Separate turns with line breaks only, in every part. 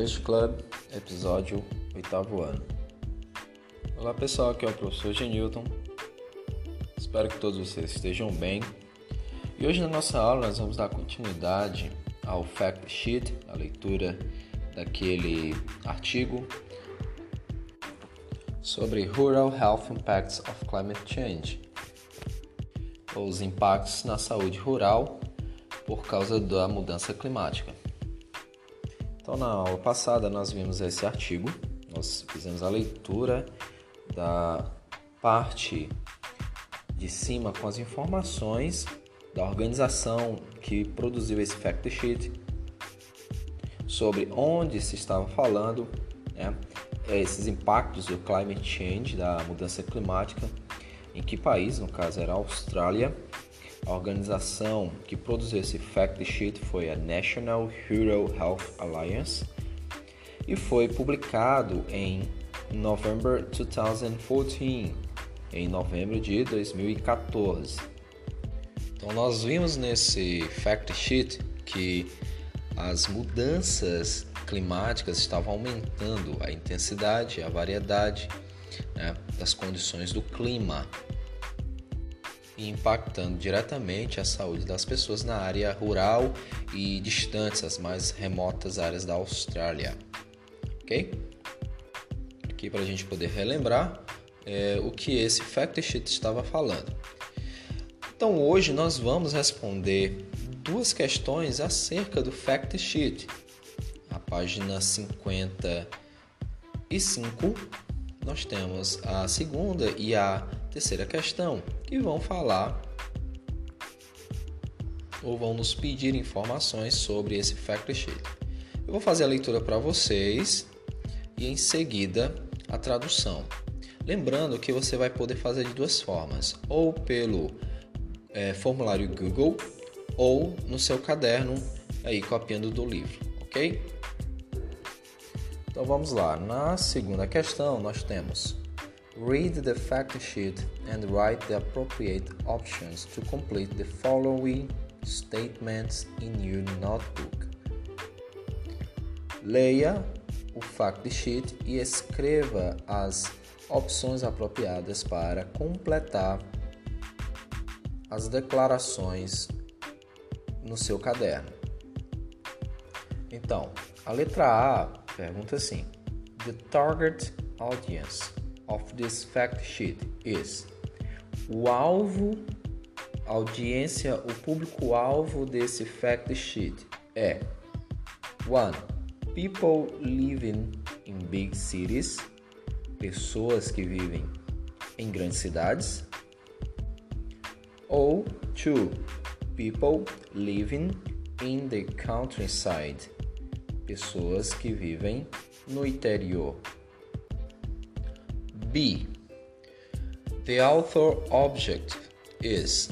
English Club, episódio oitavo ano. Olá pessoal, aqui é o professor Genilton. Espero que todos vocês estejam bem. E hoje na nossa aula nós vamos dar continuidade ao fact sheet, a leitura daquele artigo sobre Rural Health Impacts of Climate Change, os impactos na saúde rural por causa da mudança climática. Então, na aula passada, nós vimos esse artigo, nós fizemos a leitura da parte de cima com as informações da organização que produziu esse fact sheet sobre onde se estava falando, né, esses impactos do climate change, da mudança climática, em que país, no caso era a Austrália, a organização que produziu esse fact sheet foi a National Rural Health Alliance e foi publicado em November 2014, em novembro de 2014. Então nós vimos nesse fact sheet que as mudanças climáticas estavam aumentando a intensidade, a variedade né, das condições do clima e impactando diretamente a saúde das pessoas na área rural e distantes, as mais remotas áreas da Austrália. Ok? Aqui para a gente poder relembrar é, o que esse fact sheet estava falando. Então hoje nós vamos responder duas questões acerca do fact sheet. A página 55 nós temos a segunda e a terceira questão, que vão falar ou vão nos pedir informações sobre esse fact sheet. Eu vou fazer a leitura para vocês e em seguida a tradução. Lembrando que você vai poder fazer de duas formas, ou pelo é, formulário Google ou no seu caderno aí copiando do livro, ok? Então vamos lá. Na segunda questão nós temos Read the fact sheet and write the appropriate options to complete the following statements in your notebook. Leia o fact sheet e escreva as opções apropriadas para completar as declarações no seu caderno. Então, a letra A pergunta assim: The target audience of this fact sheet is. O alvo, audiência, o público-alvo desse fact sheet é 1. People living in big cities. Pessoas que vivem em grandes cidades. Ou 2. People living in the countryside. Pessoas que vivem no interior. B. The author object is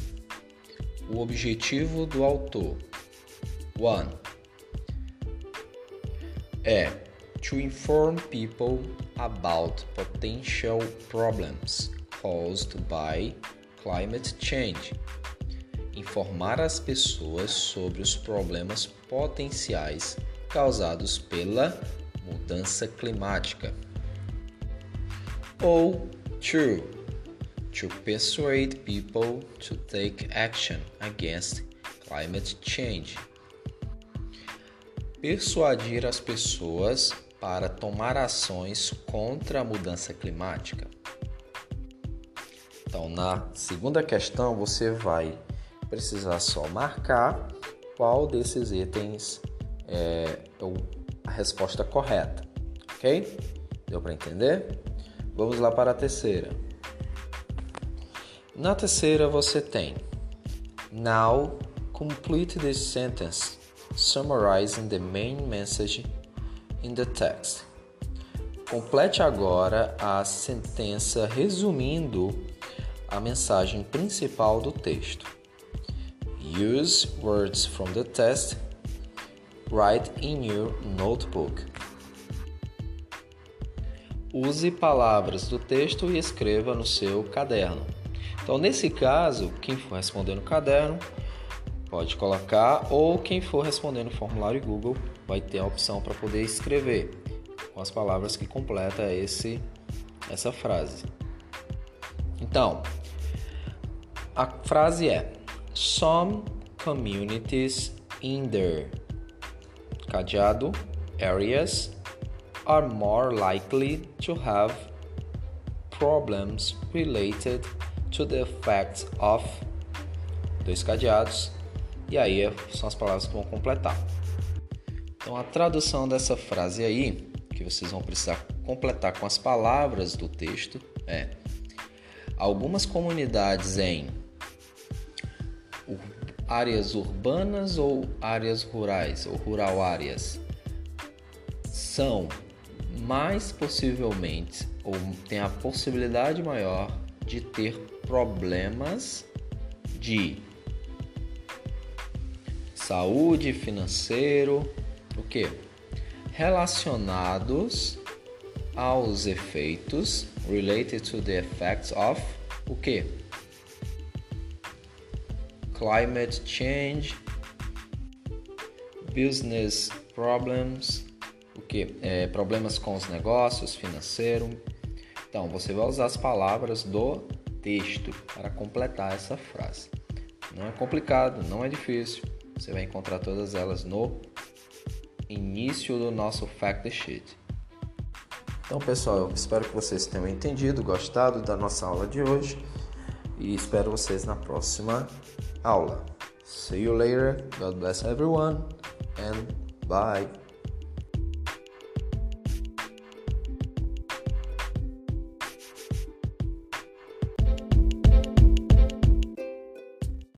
o objetivo do autor. 1. É to inform people about potential problems caused by climate change. Informar as pessoas sobre os problemas potenciais causados pela mudança climática ou true to persuade people to take action against climate change. Persuadir as pessoas para tomar ações contra a mudança climática. Então, na segunda questão, você vai precisar só marcar qual desses itens é a resposta correta, ok? Deu para entender? Vamos lá para a terceira. Na terceira você tem Now complete this sentence summarizing the main message in the text. Complete agora a sentença resumindo a mensagem principal do texto. Use words from the text. Write in your notebook. Use palavras do texto e escreva no seu caderno. Então, nesse caso, quem for responder no caderno pode colocar ou quem for respondendo o formulário Google vai ter a opção para poder escrever com as palavras que completa esse essa frase. Então, a frase é Some communities in their cadeado areas are more likely to have problems related to the effects of dois cadeados e aí são as palavras que vão completar. Então a tradução dessa frase aí, que vocês vão precisar completar com as palavras do texto, é: algumas comunidades em áreas urbanas ou áreas rurais ou rural áreas são mais possivelmente ou tem a possibilidade maior de ter problemas de saúde, financeiro, o que? Relacionados aos efeitos related to the effects of o que? Climate change, business problems, o que? É, problemas com os negócios, financeiro. Então você vai usar as palavras do texto para completar essa frase. Não é complicado, não é difícil. Você vai encontrar todas elas no início do nosso fact sheet. Então, pessoal, eu espero que vocês tenham entendido, gostado da nossa aula de hoje e espero vocês na próxima aula. See you later. God bless everyone and bye.